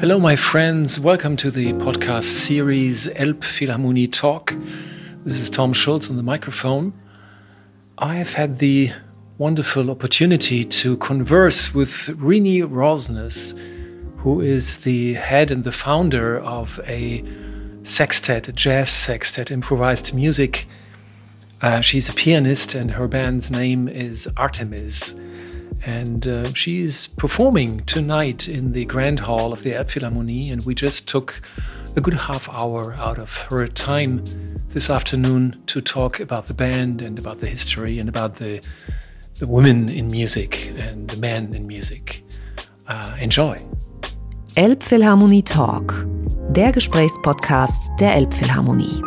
Hello, my friends. Welcome to the podcast series Elbphilharmonie Talk. This is Tom Schulz on the microphone. I have had the wonderful opportunity to converse with Renee Rosnes, who is the head and the founder of a sextet, a jazz sextet, improvised music. Uh, she's a pianist, and her band's name is Artemis. And uh, she's performing tonight in the Grand Hall of the Elbphilharmonie, and we just took a good half hour out of her time this afternoon to talk about the band and about the history and about the the women in music and the men in music. Uh, enjoy. Elbphilharmonie Talk, der Gesprächspodcast der Elbphilharmonie.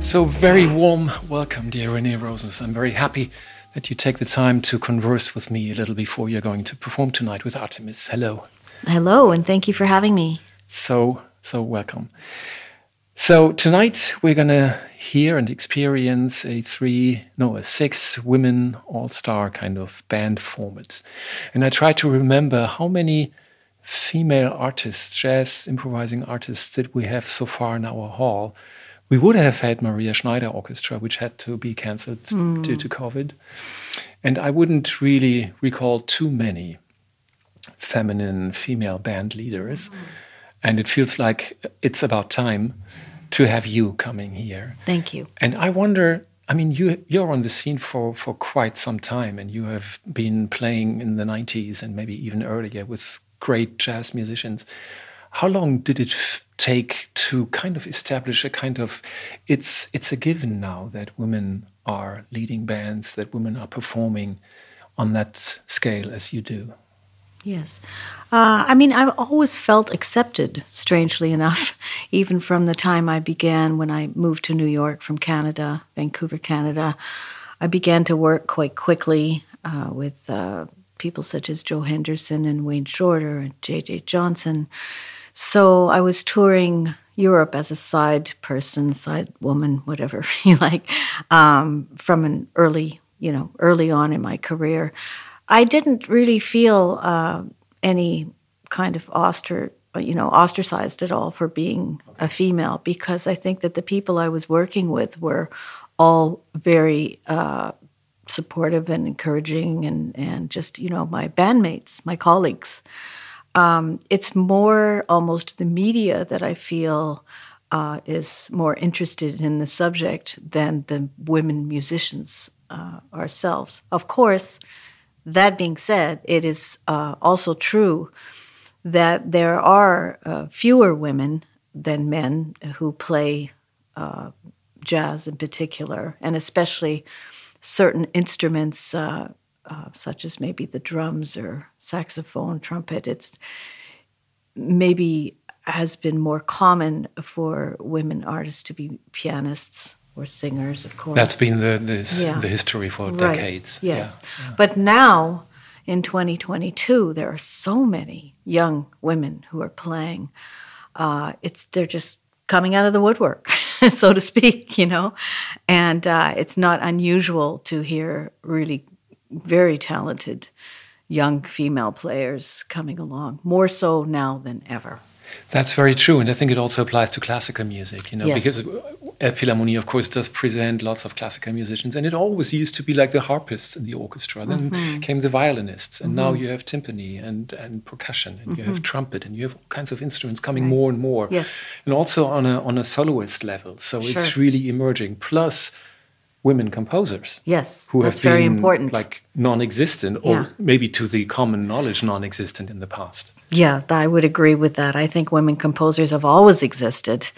So, very warm welcome, dear Renee Rosnes. I'm very happy that you take the time to converse with me a little before you're going to perform tonight with Artemis. Hello. Hello, and thank you for having me. So, so welcome. So tonight we're gonna hear and experience a three, no, a six women all-star kind of band format. And I try to remember how many female artists, jazz improvising artists that we have so far in our hall. We would have had Maria Schneider Orchestra, which had to be cancelled mm. due to COVID. And I wouldn't really recall too many feminine female band leaders. Mm. And it feels like it's about time to have you coming here. Thank you. And I wonder, I mean, you you're on the scene for for quite some time, and you have been playing in the '90s and maybe even earlier with great jazz musicians. How long did it take to kind of establish a kind of it's it's a given now that women are leading bands, that women are performing on that scale as you do? Yes. Uh, I mean, I've always felt accepted, strangely enough, even from the time I began when I moved to New York from Canada, Vancouver, Canada. I began to work quite quickly uh, with uh, people such as Joe Henderson and Wayne Shorter and J.J. Johnson. So I was touring Europe as a side person, side woman, whatever you like, um, from an early, you know, early on in my career. I didn't really feel uh, any kind of oster, you know, ostracized at all for being a female because I think that the people I was working with were all very uh, supportive and encouraging, and and just you know my bandmates, my colleagues. Um, it's more almost the media that I feel. Uh, is more interested in the subject than the women musicians uh, ourselves. Of course, that being said, it is uh, also true that there are uh, fewer women than men who play uh, jazz in particular, and especially certain instruments uh, such as maybe the drums or saxophone, trumpet. It's maybe has been more common for women artists to be pianists or singers, of course. That's been the the, yeah. the history for right. decades. Yes, yeah. Yeah. but now in 2022, there are so many young women who are playing. Uh, it's they're just coming out of the woodwork, so to speak, you know, and uh, it's not unusual to hear really very talented young female players coming along, more so now than ever. That's very true, and I think it also applies to classical music. You know, yes. because Philharmonie, of course, does present lots of classical musicians, and it always used to be like the harpists in the orchestra. Then mm-hmm. came the violinists, and mm-hmm. now you have timpani and and percussion, and mm-hmm. you have mm-hmm. trumpet, and you have all kinds of instruments coming right. more and more. Yes, and also on a on a soloist level. So sure. it's really emerging. Plus women composers. Yes, who that's have been very important. like non-existent, or yeah. maybe to the common knowledge, non-existent in the past. Yeah, I would agree with that. I think women composers have always existed.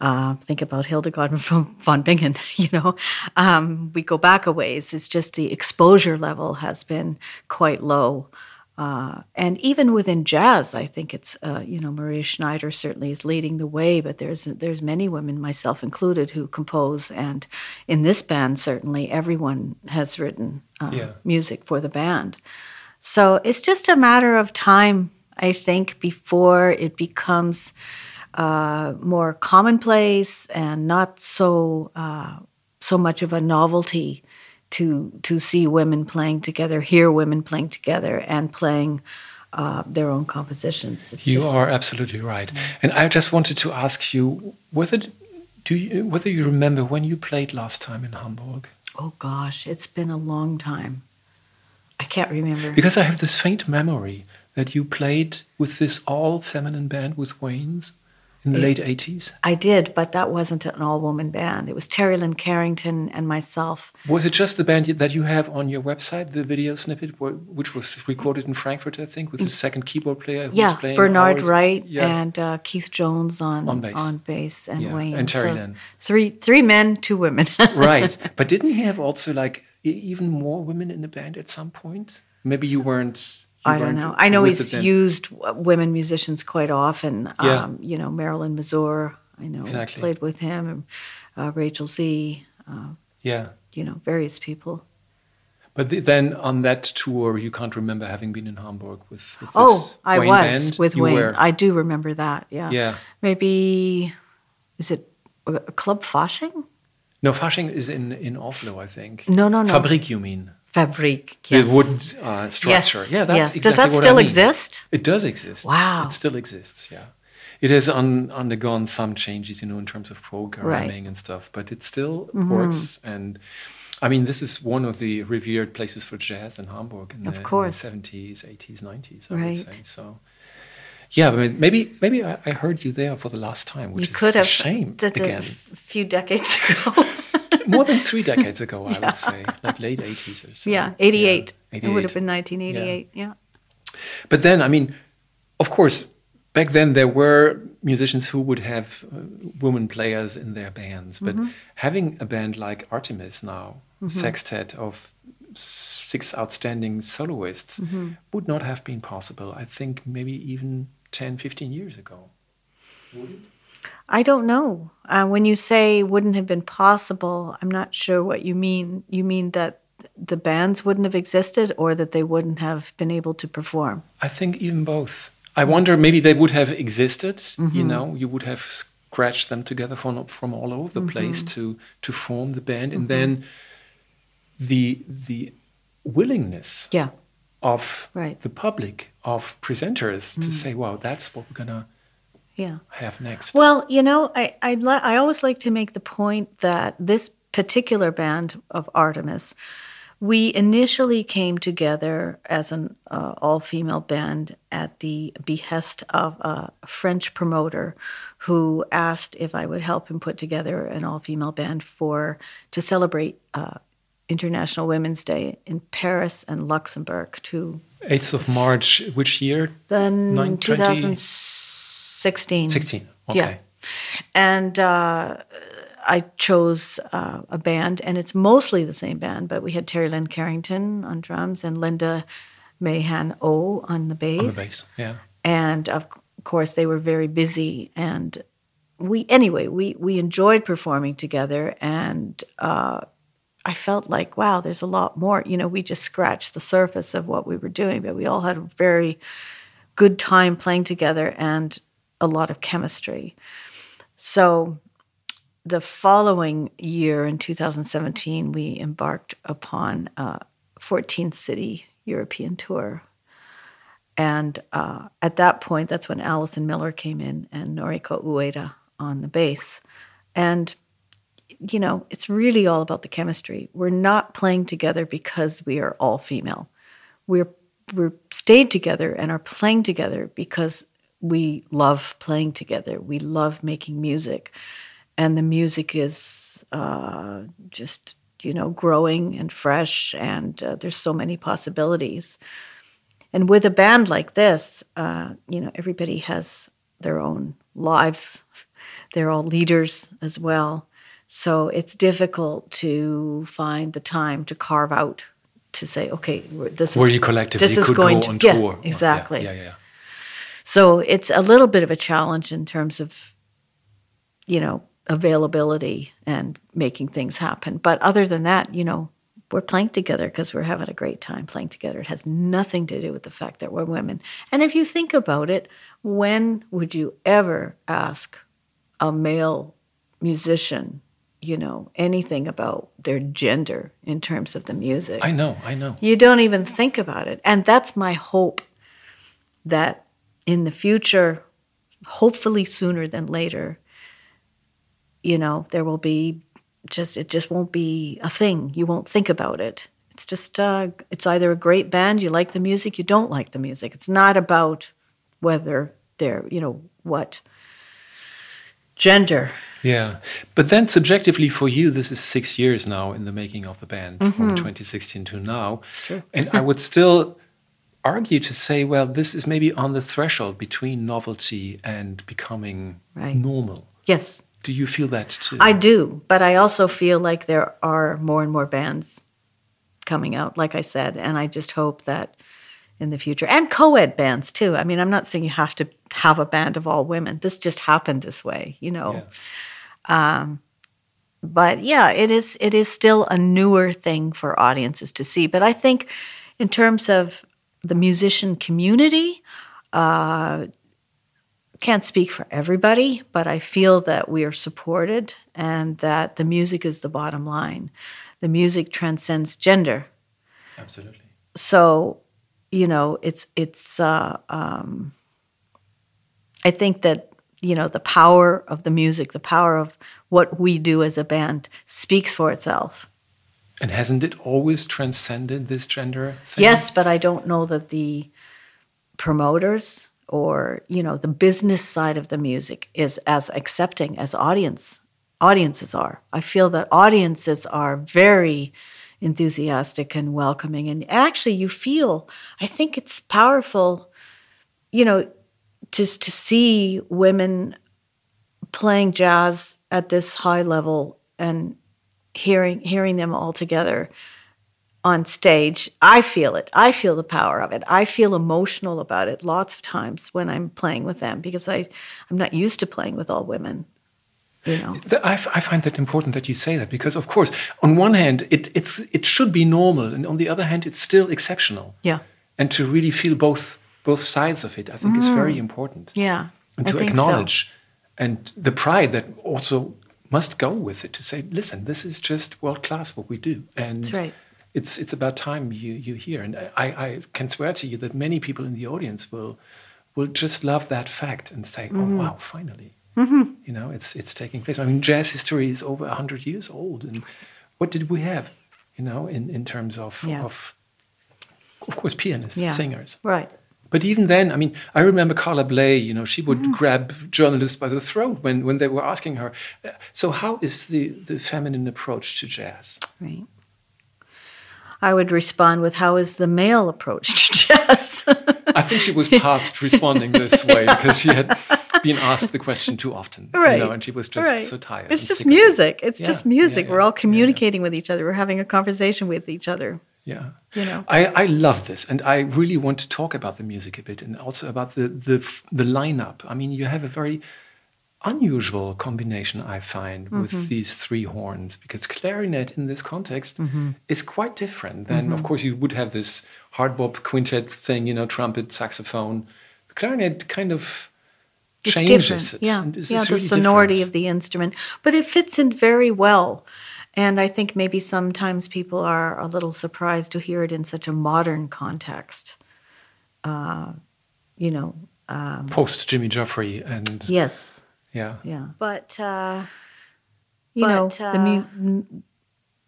Uh, think about Hildegard von Bingen. You know, um, we go back a ways. It's just the exposure level has been quite low. Uh, and even within jazz, I think it's uh, you know Maria Schneider certainly is leading the way, but there's there's many women, myself included, who compose, and in this band certainly everyone has written uh, yeah. music for the band. So it's just a matter of time, I think, before it becomes uh, more commonplace and not so uh, so much of a novelty to to see women playing together, hear women playing together, and playing uh, their own compositions. It's You just- are absolutely right. And I just wanted to ask you whether do you, whether you remember when you played last time in Hamburg? Oh gosh, it's been a long time. I can't remember. Because I have this faint memory that you played with this all feminine band with Wayne's in the late 80s. I did, but that wasn't an all woman band. It was Terri Lyne Carrington and myself. Was it just the band that you have on your website, the video snippet, which was recorded in Frankfurt, I think, with the second keyboard player who was Mm. yeah, playing Bernard hours- Wright Yeah. and uh, Keith Jones on On bass. bass and Yeah, Wayne and Terry So Lynn. Three three men, two women. right. But didn't he have also like even more women in the band at some point? Maybe you weren't. I don't know. I know he's used women musicians quite often. Yeah. Um, you know, Marilyn Mazur, I know, Exactly. played with him, and, uh, Rachel Z, uh, Yeah. you know, various people. But th- then on that tour, you can't remember having been in Hamburg with, with Oh, I Wayne was band. with You Wayne. were. I do remember that. Yeah. Yeah. Maybe, is it uh, Club Fasching? No, Fasching is in, in Oslo, I think. No, no, no. Fabrik, you mean? Fabrik. Yes. The wood uh, structure. Yes, Yeah, that's yes. exactly Does that still I mean. exist? It does exist. Wow. It still exists, yeah. It has un- undergone some changes, you know, in terms of programming and stuff, but it still Mm-hmm. works. And I mean, this is one of the revered places for jazz in Hamburg in, Of the, in course. the 70s, 80s, 90s, I Right. would say. So, yeah, maybe maybe I, heard you there for the last time, which You is could a have. shame That's a again. f- few decades ago. More than three decades ago, I would say, like late 80s or so. yeah, 88. Yeah, It would have been 1988. Yeah. But then, I mean, of course, back then there were musicians who would have uh, women players in their bands. But Mm-hmm. having a band like Artemis now, a sextet of six outstanding soloists, Mm-hmm. would not have been possible, I think, maybe even 10, 15 years ago. I don't know. Uh, when you say wouldn't have been possible, I'm not sure what you mean. You mean that the bands wouldn't have existed or that they wouldn't have been able to perform? I think even both. I wonder maybe they would have existed. Mm-hmm. You know, you would have scratched them together from from all over the place Mm-hmm. to to form the band, and then the the willingness Yeah. of Right. Mm. the public of presenters to say, "Wow, that's what we're gonna yeah have next? Well, you know, I I, li- I always like to make the point that this particular band of Artemis, we initially came together as an uh, all-female band at the behest of a French promoter who asked if I would help him put together an all-female band for to celebrate uh, International Women's Day in Paris and Luxembourg. To 8th of March, which year? Then 2006. 16. 16, okay. Yeah. And uh, I chose uh, a band, and it's mostly the same band, but we had Terri Lyne Carrington on drums and Linda Mahan O on the bass. On the bass, yeah. And of course, they were very busy, and we anyway we we enjoyed performing together, and uh, I felt like wow, there's a lot more. You know, we just scratched the surface of what we were doing, but we all had a very good time playing together, and a lot of chemistry. So the following year in 2017, we embarked upon a 14 city European tour. And uh, at that point, that's when Allison Miller came in and Noriko Ueda on the bass. And, you know, it's really all about the chemistry. We're not playing together because we are all female. We're we're stayed together and are playing together because we love playing together. We love making music, and the music is uh, just you know growing and fresh, and uh, there's so many possibilities. And with a band like this, uh, you know, everybody has their own lives. They're all leaders as well. So it's difficult to find the time to carve out to say, okay, we're- this Where is you collectively this is could going go to, on yeah, tour. Yeah, exactly. Yeah, yeah. So it's a little bit of a challenge in terms of, you know, availability and making things happen. But other than that, you know, we're playing together because we're having a great time playing together. It has nothing to do with the fact that we're women. And if you think about it, when would you ever ask a male musician, you know, anything about their gender in terms of the music? I know, I know. You don't even think about it. And that's my hope that in the future, hopefully sooner than later, you know, there will be just it just won't be a thing. You won't think about it. It's just uh, it's either a great band, you like the music, you don't like the music. It's not about whether they're you know what gender. Yeah, but then subjectively for you, this is six years now in the making of the band from 2016 to now. It's true. and I would still argue to say, well, this is maybe on the threshold between novelty and becoming Right. normal. Yes, Do you feel that too? I do, but I also feel like there are more and more bands coming out, like I said, and I just hope that in the future and co-ed bands too. I mean, I'm not saying you have to have a band of all women. This just happened this way, you know. Yeah. Um, But yeah, it is it is still a newer thing for audiences to see. But I think in terms of the musician community, uh, can't speak for everybody, but I feel that we are supported and that the music is the bottom line. The music transcends gender. Absolutely. So, you know, it's it's. Uh, um, I think that you know the power of the music, the power of what we do as a band, speaks for itself. And hasn't it always transcended this gender thing? Yes, but I don't know that the promoters or you know the business side of the music is as accepting as audience audiences are. I feel that audiences are very enthusiastic and welcoming and actually you feel I think it's powerful you know just to see women playing jazz at this high level and hearing hearing them all together on stage i feel it i feel the power of it i feel emotional about it lots of times when i'm playing with them because i i'm not used to playing with all women you know I, f- I find that important that you say that because, of course, on one hand, it, it's, it should be normal, and on the other hand, it's still exceptional. yeah And to really feel both both sides of it, I think, is very mm. important. yeah And to think so. acknowledge and the pride that also must go with it to say, listen, this is just world class what we do, and right. it's it's about time you you hear. And I, I can swear to you that many people in the audience will will just love that fact and say, Mm-hmm. oh wow, finally, you know, it's it's taking place. I mean, jazz history is over hundred years old, and what did we have, you know, in in terms of Yeah. of of course pianists, yeah singers. right But even then, I mean, I remember Carla Bley, you know, she would Mm-hmm. grab journalists by the throat when, when they were asking her, "Uh, so how is the, the feminine approach to jazz? right i would respond with how is the male approach to jazz I think she was past responding this way because she had been asked the question too often, you know, and she was just Right. so tired. it's just it. music it's Yeah, just music yeah, we're all yeah, yeah. communicating with each other we're having a conversation with each other Yeah. You know. I, I love this, and I really want to talk about the music a bit, and also about the the the lineup. I mean, you have a very unusual combination, I find, Mm-hmm. with these three horns, because clarinet in this context Mm-hmm. is quite different than, of course, you would have this hard bop quintet thing, you know, trumpet, saxophone. The clarinet kind of It's changes different. it. Yeah, it's- yeah. it's the sonority different. of the instrument, but it fits in very well. And I think maybe sometimes people are a little surprised to hear it in such a modern context. Uh, you know, post Jimmy Giuffre and yes, yeah. yeah. But uh, you know, But, the mu-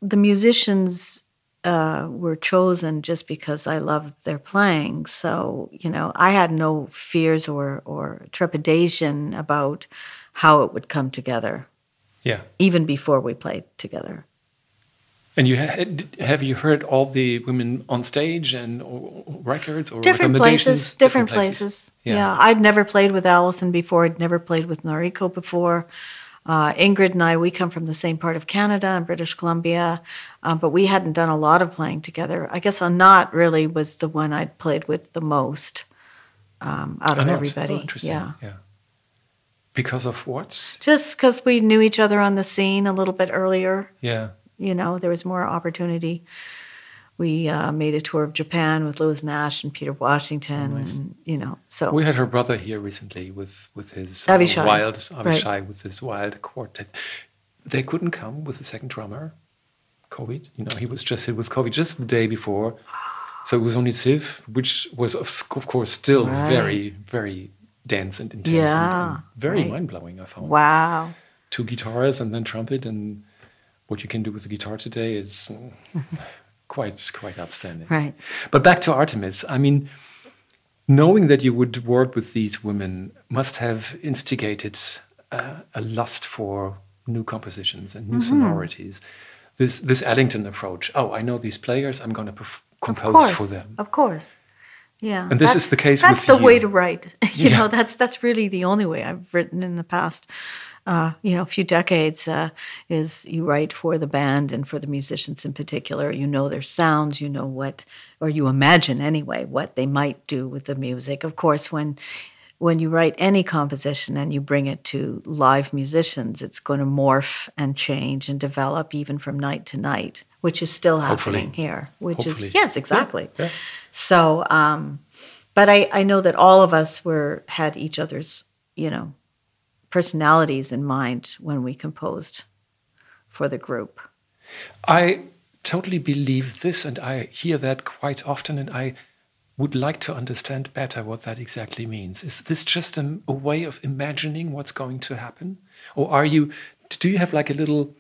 the musicians uh, were chosen just because I loved their playing. So you know, I had no fears or or trepidation about how it would come together, Yeah. even before we played together. And you had, have you heard all the women on stage and or, or records or different places different places, Yeah. i'd never played with allison before i'd never played with noriko before uh, ingrid and i we come from the same part of canada and british columbia uh, but we hadn't done a lot of playing together i guess anat really was the one i'd played with the most um, out of Anat. everybody Oh, interesting. yeah Yeah. Because of what? just because we knew each other on the scene a little bit earlier Yeah. you know there was more opportunity we uh, made a tour of japan with lewis nash and peter washington and you know so We had her brother here recently with with his Avishai. wild Right. With his wild quartet. They couldn't come with the second drummer, COVID. You know, he was just hit with COVID just the day before. So it was only Civ, which was of, of course still Right. very, very dense and intense and- and, very right. mind blowing. I found Wow. two guitars and then trumpet, and what you can do with the guitar today is mm, quite quite outstanding. Right. But back to Artemis. I mean, knowing that you would work with these women must have instigated uh, a lust for new compositions and Mm-hmm. new sonorities. This this Ellington approach. Oh, I know these players. I'm going to compose course. for them. Of course. Yeah. And this is the case That's the way to write. you Yeah. know, that's that's really the only way I've written in the past. Uh, you know, a few decades uh, is you write for the band and for the musicians in particular. You know their sounds. You know what, or you imagine anyway what they might do with the music. Of course, when when you write any composition and you bring it to live musicians, it's going to morph and change and develop even from night to night, which is still Hopefully. happening here. Which Hopefully. is yes, exactly. Yeah. So, um, but I, I know that all of us were had each other's, you know, personalities in mind when we composed for the group. I totally believe this, and I hear that quite often, and I would like to understand better what that exactly means. Is this just a, a way of imagining what's going to happen? Or are you, do you have like a little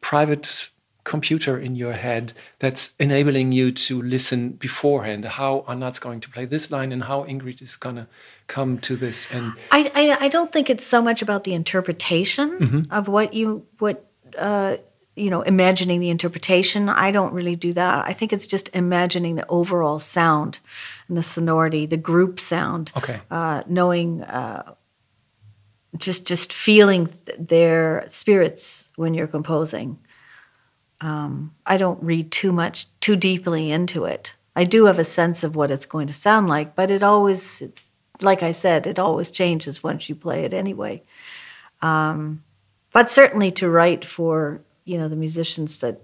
private computer in your head that's enabling you to listen beforehand how Anat's going to play this line and how Ingrid is going to come to this? And I, I, I don't think it's so much about the interpretation of what you what uh, you know imagining the interpretation. I don't really do that. I think it's just imagining the overall sound and the sonority, the group sound. Okay. Uh, knowing. Uh, just just feeling th- their spirits when you're composing. Um, I don't read too much too deeply into it. I do have a sense of what it's going to sound like, but it always, like I said, it always changes once you play it anyway. Um, but certainly to write for you know the musicians that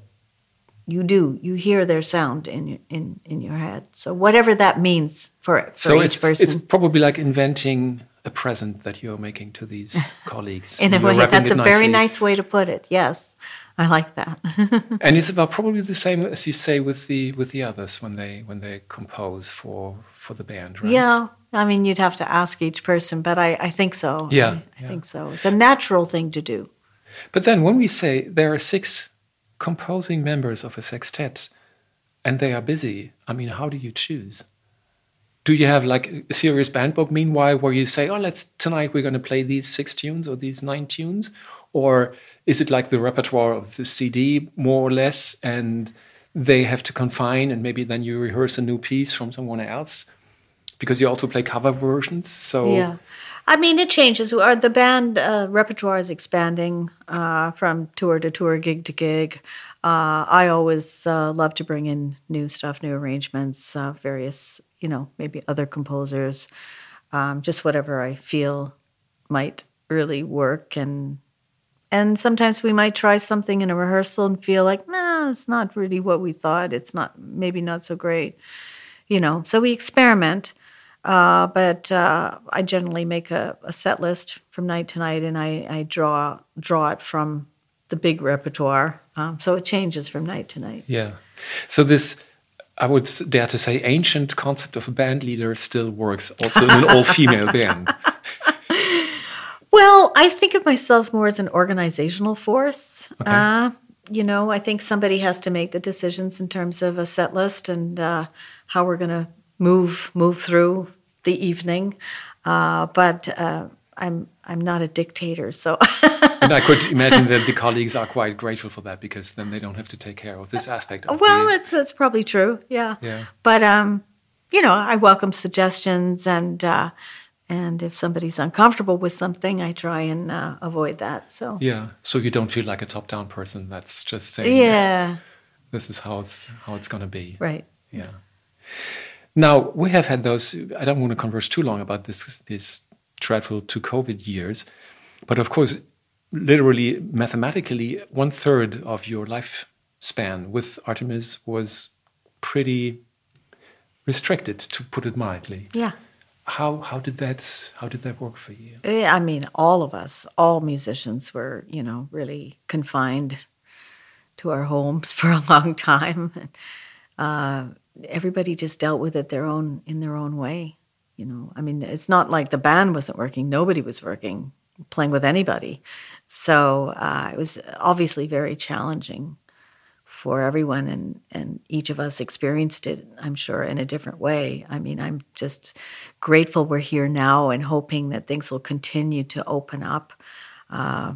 you do, you hear their sound in in in your head. So whatever that means for, for so each it's, person. it's probably like inventing a present that you're making to these colleagues. in a way, that's a very nice way to put it. Yes, I like that. And it's about probably the same as you say with the with the others when they when they compose for for the band, right? Yeah, I mean, you'd have to ask each person, but I, I think so. Yeah, I, I yeah. think so. It's a natural thing to do. But then when we say there are six composing members of a sextet and they are busy, I mean, how do you choose? Do you have like a serious band book meanwhile where you say, oh, let's tonight we're going to play these six tunes or these nine tunes? Or is it like the repertoire of the CD more or less and they have to confine and maybe then you rehearse a new piece from someone else? Because you also play cover versions. So Yeah. I mean, it changes. Our, the band uh, repertoire is expanding uh, from tour to tour, gig to gig. Uh, I always uh, love to bring in new stuff, new arrangements, uh, various, you know, maybe other composers, um, just whatever I feel might really work. And and sometimes we might try something in a rehearsal and feel like, nah, it's not really what we thought. It's not maybe not so great, you know. So we experiment. Uh, but uh, I generally make a, a set list from night to night, and I, I draw draw it from the big repertoire. Um, so it changes from night to night. Yeah. So this, I would dare to say, ancient concept of a band leader still works also in an all-female band. Well, I think of myself more as an organizational force. Uh, you know, I think somebody has to make the decisions in terms of a set list and uh, how we're going to move move through the evening. Uh, but uh, I'm I'm not a dictator, so And I could imagine that the colleagues are quite grateful for that because then they don't have to take care of this aspect. Of well, the, it's that's probably true. Yeah. Yeah. But um, you know, I welcome suggestions and. Uh, and if somebody's uncomfortable with something, I try and uh, avoid that. So, yeah. So you don't feel like a top-down person that's just saying, yeah, this is how it's how it's going to be. right. Yeah. Now we have had those. I don't want to converse too long about this this dreadful two COVID years, but of course, literally mathematically, one third of your lifespan with Artemis was pretty restricted, to put it mildly. Yeah. How how did that how did that work for you? Eh, I mean, all of us, all musicians were, you know, really confined to our homes for a long time. Uh, everybody just dealt with it their own in their own way. You know, I mean, it's not like the band wasn't working; nobody was working, playing with anybody. So uh, it was obviously very challenging for everyone, and and each of us experienced it. I'm sure in a different way. I mean, I'm just grateful we're here now, and hoping that things will continue to open up. Uh,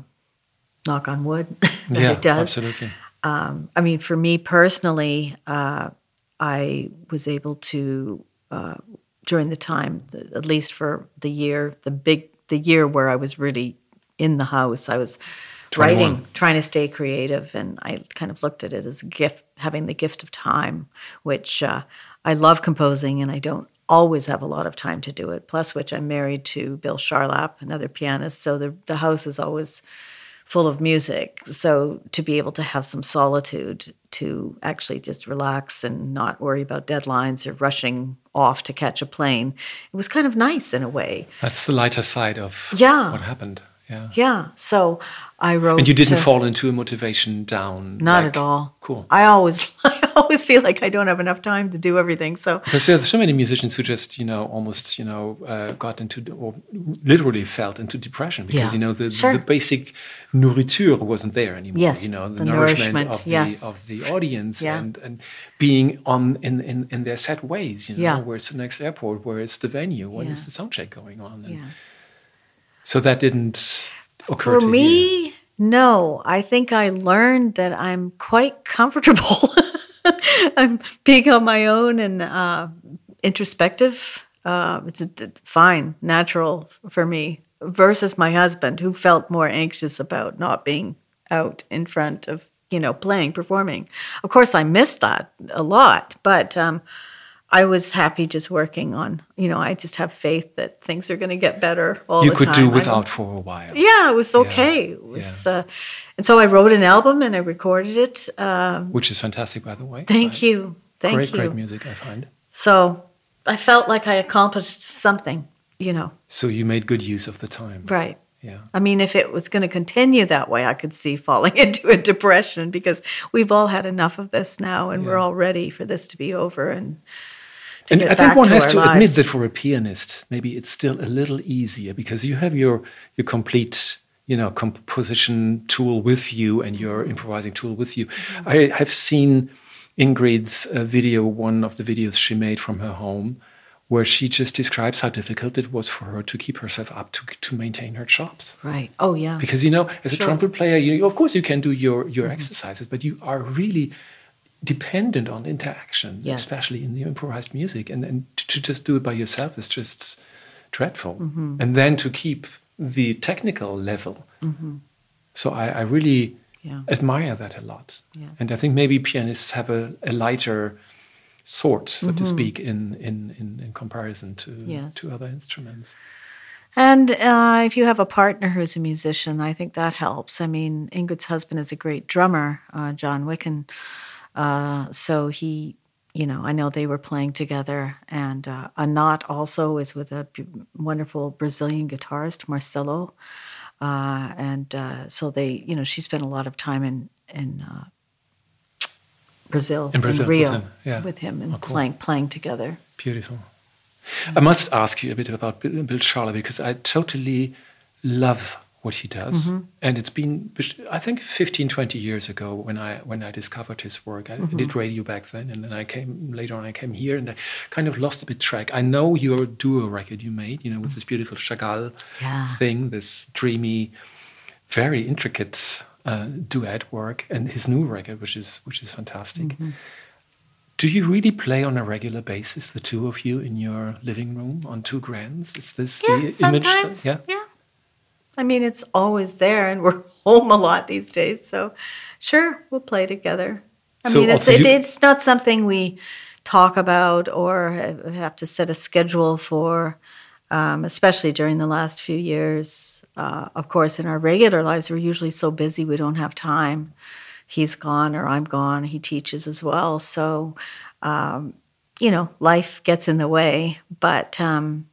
knock on wood that yeah, it does. absolutely. Um, I mean, for me personally, uh, I was able to uh, during the time, at least for the year, the big the year where I was really in the house, I was 21. writing, trying to stay creative, and I kind of looked at it as a gift, having the gift of time, which uh, I love composing, and I don't always have a lot of time to do it. Plus, which I'm married to Bill Charlap, another pianist, so the the house is always full of music. So to be able to have some solitude to actually just relax and not worry about deadlines or rushing off to catch a plane, it was kind of nice in a way. That's the lighter side of Yeah. what happened. Yeah. Yeah. So I wrote. And you didn't to- fall into a motivation down. Not like- at all. Cool. I always, always feel like I don't have enough time to do everything. So Because there are so many musicians who just, you know, almost, you know, uh, got into or literally felt into depression because Yeah. you know the, Sure. the basic nourriture wasn't there anymore. Yes, you know, the, the nourishment, nourishment, of the yes. of the audience Yeah. and and being on in, in in their set ways. You know, Yeah. where's the next airport? Where is the venue? When is the sound check going on? And yeah. So that didn't occur For to you. me, no. I think I learned that I'm quite comfortable. I'm being on my own and uh, introspective. Uh, it's fine, natural for me. Versus my husband, who felt more anxious about not being out in front of you know playing, performing. Of course, I missed that a lot, but. Um, I was happy just working on, you know, I just have faith that things are going to get better all You the could time. do without for a while. yeah, it was okay. It was, uh, and so I wrote an album and I recorded it. Um, Which is fantastic, by the way. thank Right. you, thank great, you. great music, I find. So I felt like I accomplished something, you know. So you made good use of the time. Right. Yeah. I mean, if it was going to continue that way, I could see falling into a depression because we've all had enough of this now, and we're all ready for this to be over and. And I think one has to admit that for a pianist, maybe it's still a little easier because you have your your complete, you know, composition tool with you and your improvising tool with you. Mm-hmm. I have seen Ingrid's uh, video, one of the videos she made from her home, where she just describes how difficult it was for her to keep herself up to to maintain her chops. Right. Oh, yeah. Because you know, as a Sure. Mm-hmm. trumpet player, you of course you can do your your exercises, but you are really dependent on interaction, Yes. especially in the improvised music. And and to, just do it by yourself is just dreadful. Mm-hmm. And then to keep the technical level. So I, I really Mm-hmm. Yeah. admire that a lot. Yeah. And I think maybe pianists have a, a lighter sort, so Mm-hmm. to speak, in, in, in, in comparison to Yes. to other instruments. And uh, if you have a partner who's a musician, I think that helps. I mean, Ingrid's husband is a great drummer, uh, Jon Wikan. Uh, so he, you know, I know they were playing together. And uh, Anat also is with a b- wonderful Brazilian guitarist, Marcelo. Uh, and uh, so they, you know, she spent a lot of time in in uh, Brazil, In Brazil, with Rio, him, yeah. with him, and Oh, cool. playing playing together. Beautiful. I must ask you a bit about Bill, Bill Charlap because I totally love what he does. Mm-hmm. And it's been, I think, 15, 20 years ago when I when I discovered his work. I Mm-hmm. did radio back then, and then I came later on. I came here, and I kind of lost a bit track. I know your duo record you made, you know, with this beautiful Chagall Yeah. thing, this dreamy, very intricate uh, duet work, and his new record, which is which is fantastic. Mm-hmm. Do you really play on a regular basis, the two of you, in your living room on two grands? Is this Yeah, the image? sometimes. yeah. yeah. I mean, it's always there, and we're home a lot these days. So, sure, we'll play together. I So mean, it's it, it's not something we talk about or have to set a schedule for, um, especially during the last few years. Uh, of course, in our regular lives, we're usually so busy we don't have time. He's gone or I'm gone. He teaches as well, so um, you know, life gets in the way. But um,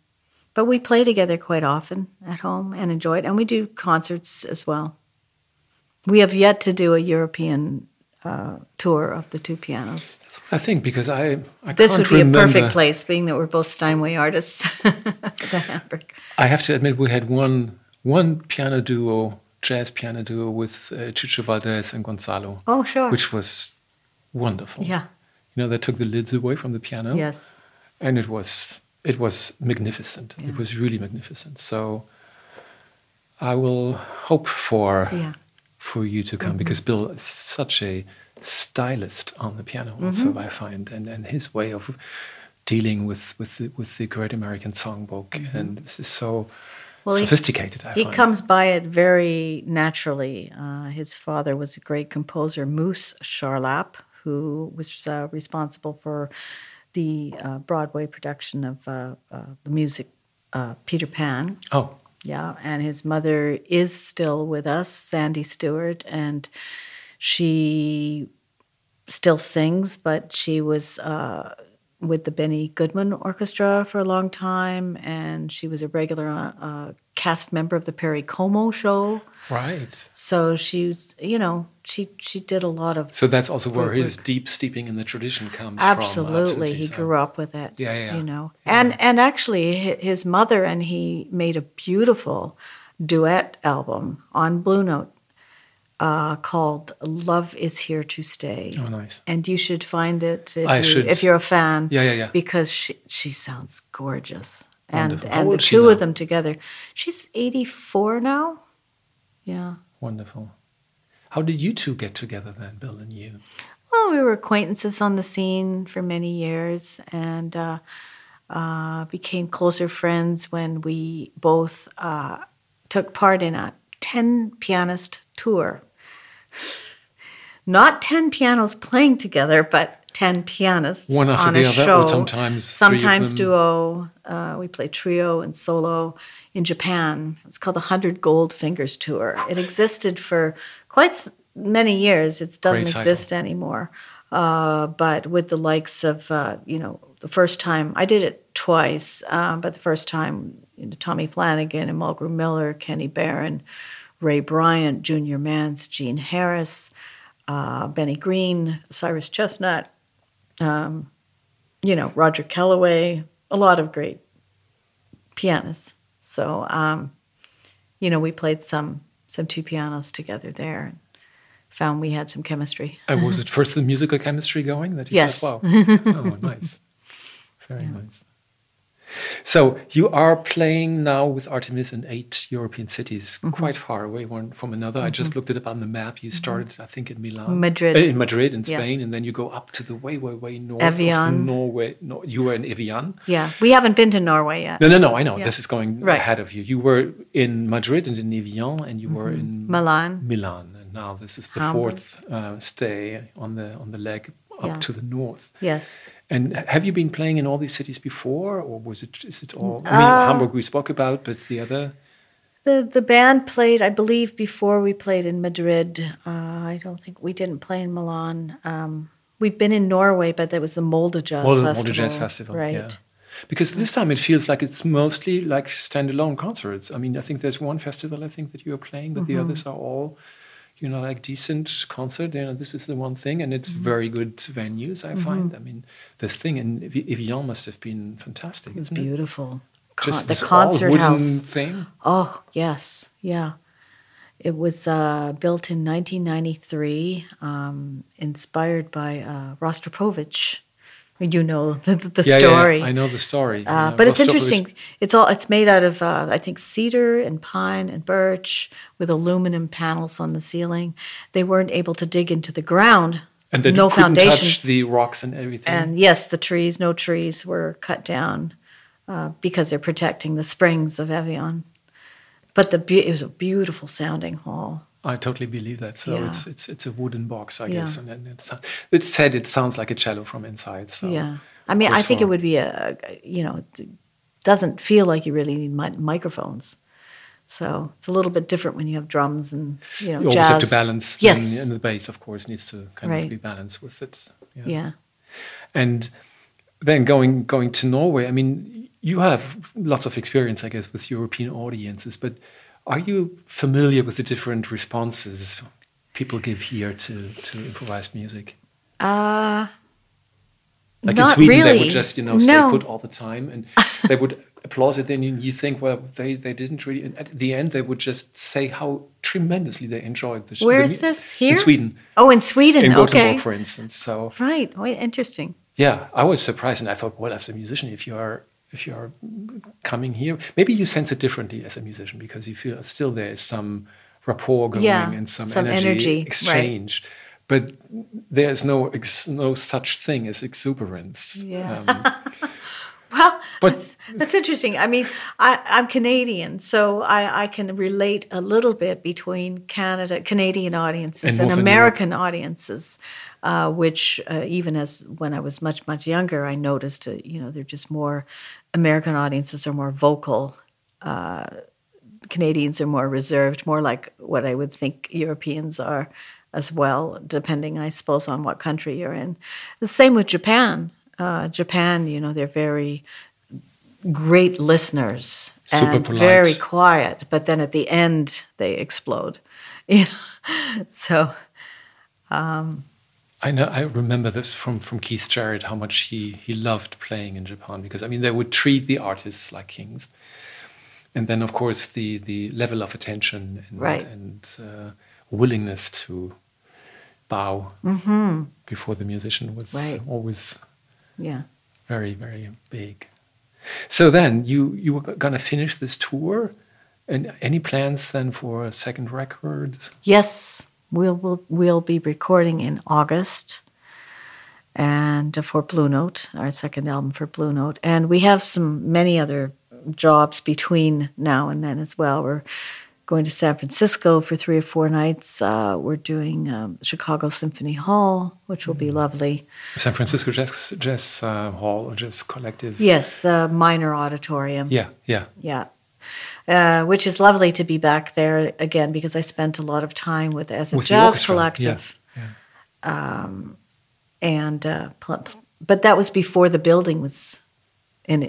but we play together quite often at home and enjoy it, and we do concerts as well. We have yet to do a European uh, tour of the two pianos. That's what I think because I, I This would be remember. a perfect place, being that we're both Steinway artists. the Hamburg. I have to admit, we had one one piano duo, jazz piano duo with uh, Chucho Valdés and Gonzalo, Oh, sure. which was wonderful. yeah. You know, they took the lids away from the piano. Yes. and it was it was magnificent. It was really magnificent. So I will hope for Yeah. for you to come because Bill is such a stylist on the piano. Also, I find, and and his way of dealing with with the, with the Great American Songbook, and this is so Well, he- sophisticated. I He find. comes by it very naturally. Uh, his father was a great composer, Moose Charlap, who was uh, responsible for the uh, Broadway production of uh, uh, the music uh, Peter Pan. Oh, Yeah, and his mother is still with us, Sandy Stewart, and she still sings, but she was uh, with the Benny Goodman Orchestra for a long time, and she was a regular uh, cast member of the Perry Como show. right. So she's, you know, she she did a lot of So that's also where Great his work. deep steeping in the tradition comes absolutely. from. He so- grew up with it. Yeah, yeah, yeah. You know, and and actually, his mother and he made a beautiful duet album on Blue Note uh, called "Love Is Here to Stay." Oh, nice. And you should find it if, I you, should. if you're a fan. Yeah, yeah, yeah. Because she she sounds gorgeous, and How and the old is she two of them together. She's 84 now. Yeah. Wonderful. How did you two get together then, Bill and you? Well, we were acquaintances on the scene for many years and uh, uh, became closer friends when we both uh, took part in a 10 pianist tour. Not 10 pianos playing together, but 10 pianists One after on the a other, show. sometimes sometimes duo. Uh, we play trio and solo in Japan. It's called the Hundred Gold Fingers Tour. It existed for quite many years. It doesn't exist anymore. Uh, but with the likes of, uh, you know, the first time I did it twice, um, but the first time, you know, Tommy Flanagan and Mulgrew Miller, Kenny Barron, Ray Bryant, Junior Mance, Gene Harris, uh, Benny Green, Cyrus Chestnut, um, you know, Roger Kellaway, a lot of great pianists. So, um, you know, we played some some two pianos together there and found we had some chemistry. And was it first the musical chemistry going that you Yes. thought, wow. oh, nice. Very nice. So you are playing now with Artemis in eight European cities, Mm-hmm. quite far away one from another. I just looked it up on the map. You started, I think, in Milan, Madrid. Uh, in Madrid, in Yeah. Spain, and then you go up to the way, way, way north Evian. of Norway. No, you were in Evian. Yeah, we haven't been to Norway yet. No, no, no. I know Yeah. this is going Right. ahead of you. You were in Madrid and in Evian, and you were in Milan. Milan, and now this is the Hamburg. fourth uh, stay on the on the leg up Yeah. to the north. Yes. And have you been playing in all these cities before, or was it is it all? I mean, Hamburg we spoke about, but the other. The the band played, I believe, before we played in Madrid. Uh, I don't think we didn't play in Milan. Um, we've been in Norway, but that was the Molde Jazz Molde, Festival. Molde Jazz Festival, right? yeah. Because this time it feels like it's mostly like standalone concerts. I mean, I think there's one festival I think that you are playing, but Mm-hmm. the others are all, you know, like decent concert. You know, this is the one thing, and Mm-hmm. it's very good venues. I find. I mean, this thing in Evi- Evian must have been fantastic, It's beautiful. Con- Just the concert house. thing. Oh yes, yeah. It was uh, built in 1993, um, inspired by uh, Rostropovich. You know the, the Yeah, yeah, yeah. story. I know the story. Uh, Yeah, but it's interesting. It's all it's made out of uh, I think cedar and pine and birch with aluminum panels on the ceiling. They weren't able to dig into the ground. And then no foundation. touch the rocks and everything. and yes, the trees, no trees were cut down uh, because they're protecting the springs of Evian. But the be- it was a beautiful sounding hall. I totally believe that. So Yeah. it's it's it's a wooden box, I Yeah. guess, and, and it's it said it sounds like a cello from inside. So yeah, I mean, I think it would be a, a you know, it doesn't feel like you really need mi- microphones. So it's a little bit different when you have drums and you know you always jazz. have to balance. Yes. then, and the bass, of course, needs to kind Right. of be balanced with it. yeah. And then going going to Norway, I mean, you have lots of experience, I guess, with European audiences. But are you familiar with the different responses people give here to to improvised music? Uh, Like in Sweden, they would just you know stay No. put all the time, and they would applause it. Then you, you think, well, they they didn't really. And at the end, they would just say how tremendously they enjoyed the. show. Where the is this? Here? in Sweden, oh, in Sweden. in Gothenburg, okay. for instance. So Right. Oh, interesting. yeah, I was surprised, and I thought, well, as a musician, if you are if you are coming here, maybe you sense it differently as a musician because you feel still there is some rapport going Yeah, and some, some energy, energy, right. exchange. But there is no ex- no such thing as exuberance. Yeah. Um, Well, But- that's, that's interesting. I mean, I, I'm Canadian, so I, I can relate a little bit between Canada, Canadian audiences And and, American audiences, uh, which uh, even as when I was much much younger, I noticed. Uh, you know, they're just more American audiences are more vocal. Uh, Canadians are more reserved, more like what I would think Europeans are as well, depending, I suppose, on what country you're in. The same with Japan. Uh, Japan, you know, they're very great listeners Super and polite. very quiet, but then at the end they explode. You know, so I know. I remember this from from Keith Jarrett how much he he loved playing in Japan because I mean they would treat the artists like kings, and then of course the the level of attention and Right. and uh, willingness to bow before the musician was. Right. always yeah. very very big. So then you you were gonna finish this tour, and any plans then for a second record? Yes, we'll, we'll we'll be recording in August, and uh, for Blue Note, our second album for Blue Note, and we have some many other jobs between now and then as well. We're going to San Francisco for three or four nights. Uh, we're doing um, Chicago Symphony Hall, which will be lovely. San Francisco Jazz Jazz uh, Hall or Jazz Collective? Yes, the Miner auditorium. Yeah, yeah. Yeah. Uh, which is lovely to be back there again because I spent a lot of time with as a With jazz collective. yeah, and uh, but that was before the building was in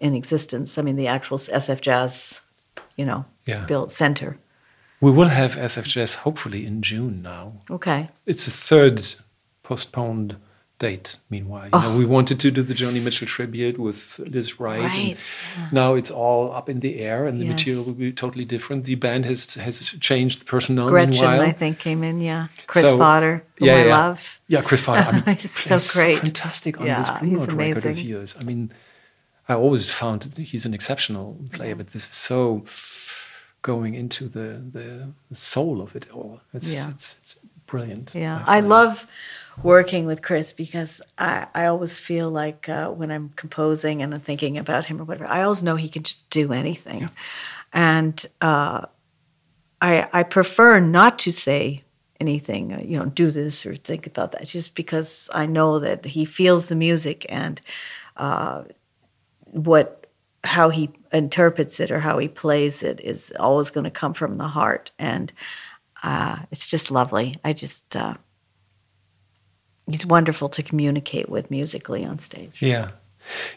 in existence. I mean, the actual SF Jazz, you know, Yeah. built center. We will have SFJS hopefully in June now. Okay, It's the third postponed date, meanwhile. You know, oh. we wanted to do the Joni Mitchell tribute with Lizz Wright. and Right, Now it's all up in the air and the Yes. material will be totally different. The band has has changed the personnel Gretchen, meanwhile. I think, came in. Yeah, Chris So- Potter, who yeah, I yeah. love. Yeah, Chris Potter. I mean, He's so great. fantastic on Yeah, this he's Note record of amazing. yours. I mean, I always found that he's an exceptional player, but this is so going into the the soul of it all. It's Yeah. it's, it's brilliant. Yeah, I I love working with Chris because I, I always feel like uh, when I'm composing and I'm thinking about him or whatever, I always know he can just do anything. And uh, I, I prefer not to say anything, uh, you know, do this or think about that, just because I know that he feels the music and uh, what how he interprets it or how he plays it is always going to come from the heart and uh, it's just lovely i just uh, it's wonderful to communicate with musically on stage Yeah.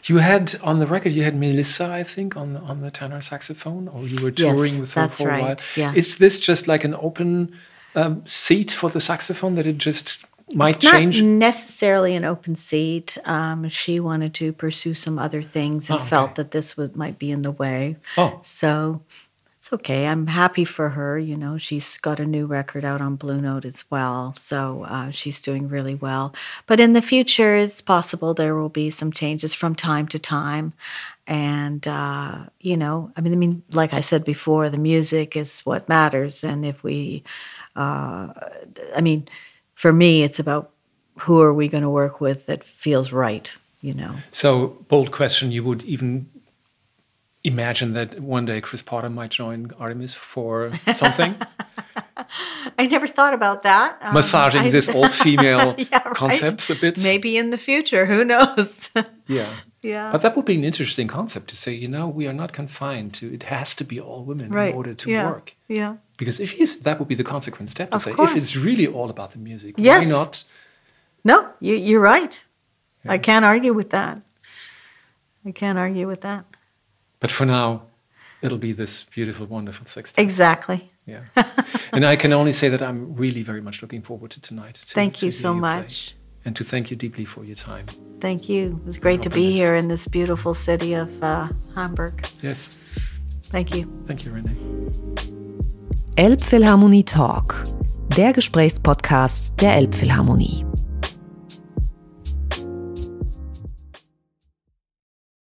You had on the record you had Melissa, I think, on the, on the tenor saxophone, or you were Yes, touring with her that's for a while. yeah. Is this just like an open um, seat for the saxophone that it just might it's change? not necessarily an open seat. Um, she wanted to pursue some other things and Oh, okay. felt that this would might be in the way. Oh. so it's okay. I'm happy for her you know. She's got a new record out on blue note as well so uh, she's doing really well. But in the future it's possible there will be some changes from time to time. And uh, you know i mean i mean like i said before the music is what matters. And if we uh, i mean for me it's about who are we going to work with that feels right you know So, bold question: You would even imagine that one day Chris Potter might join Artemis for something, i never thought about that Um, massaging I- this all-female Yeah, right. concepts a bit. maybe in the future who knows Yeah. yeah But that would be an interesting concept to say, you know, we are not confined to it has to be all women right in order to yeah. work. yeah Because if he's that would be the consequent step to Of say course. if it's really all about the music, Yes. why not? no you, you're right i can't argue with that i can't argue with that But for now, it'll be this beautiful, wonderful sextet. Exactly. Yeah. and I can only say that I'm really very much looking forward to tonight. To, Thank to you so play. much. And to thank you deeply for your time. Thank you. It was great to be here in this beautiful city of uh, Hamburg. Yes. Thank you. Thank you, Renee. Elbphilharmonie Talk, der Gesprächspodcast der Elbphilharmonie.